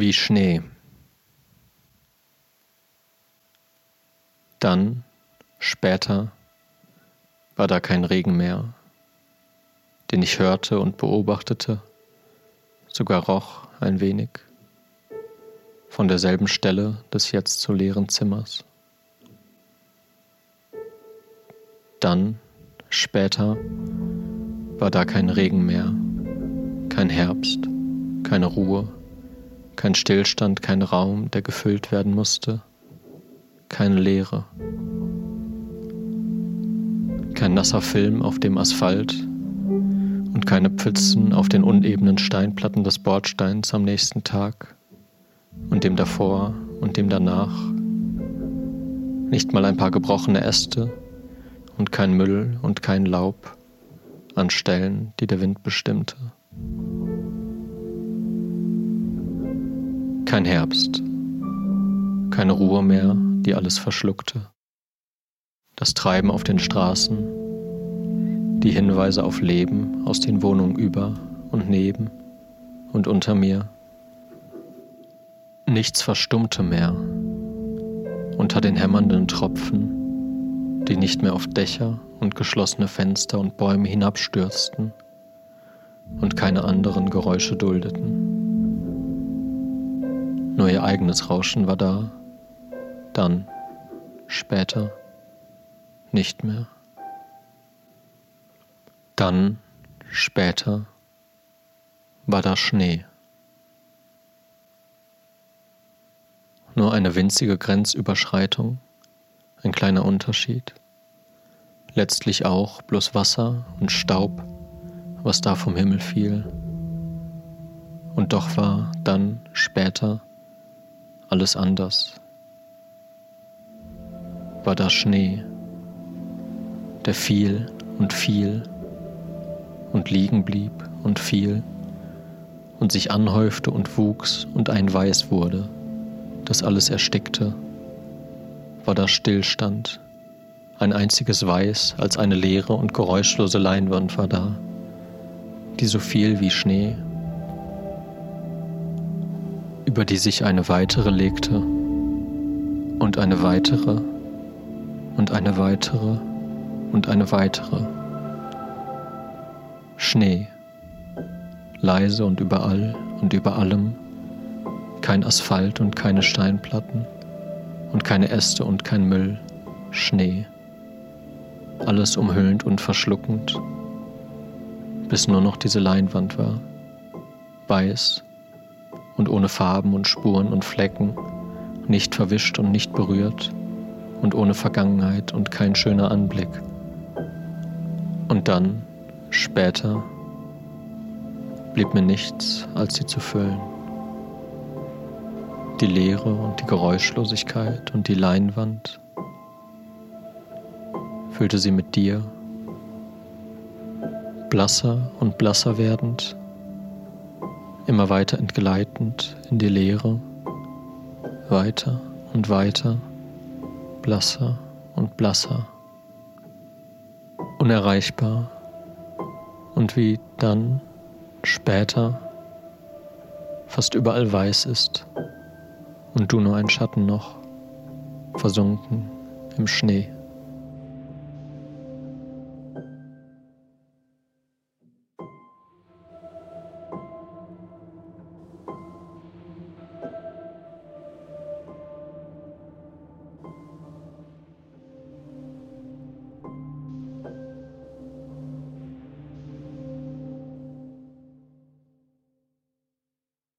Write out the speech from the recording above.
wie Schnee. Dann, später, war da kein Regen mehr, den ich hörte und beobachtete, sogar roch ein wenig von derselben Stelle des jetzt so leeren Zimmers. Dann, später, war da kein Regen mehr, kein Herbst, keine Ruhe, kein Stillstand, kein Raum, der gefüllt werden musste, keine Leere, kein nasser Film auf dem Asphalt und keine Pfützen auf den unebenen Steinplatten des Bordsteins am nächsten Tag und dem davor und dem danach, nicht mal ein paar gebrochene Äste und kein Müll und kein Laub an Stellen, die der Wind bestimmte. Kein Herbst, keine Ruhe mehr, die alles verschluckte. Das Treiben auf den Straßen, die Hinweise auf Leben aus den Wohnungen über und neben und unter mir. Nichts verstummte mehr unter den hämmernden Tropfen, die nicht mehr auf Dächer und geschlossene Fenster und Bäume hinabstürzten und keine anderen Geräusche duldeten. Nur ihr eigenes Rauschen war da, dann, später, nicht mehr. Dann, später, war da Schnee. Nur eine winzige Grenzüberschreitung, ein kleiner Unterschied. Letztlich auch bloß Wasser und Staub, was da vom Himmel fiel. Und doch war dann später alles anders. War da Schnee, der fiel und fiel und liegen blieb und fiel und sich anhäufte und wuchs und ein Weiß wurde, das alles erstickte, war da Stillstand, ein einziges Weiß als eine leere und geräuschlose Leinwand war da, die so viel wie Schnee über die sich eine weitere legte und eine weitere und eine weitere und eine weitere. Schnee, leise und überall und über allem, kein Asphalt und keine Steinplatten und keine Äste und kein Müll, Schnee, alles umhüllend und verschluckend, bis nur noch diese Leinwand war, weiß und ohne Farben und Spuren und Flecken, nicht verwischt und nicht berührt und ohne Vergangenheit und kein schöner Anblick. Und dann, später, blieb mir nichts, als sie zu füllen. Die Leere und die Geräuschlosigkeit und die Leinwand füllte sie mit dir, blasser und blasser werdend immer weiter entgleitend in die Leere, weiter und weiter, blasser und blasser, unerreichbar und wie dann später fast überall weiß ist und du nur ein Schatten noch, versunken im Schnee.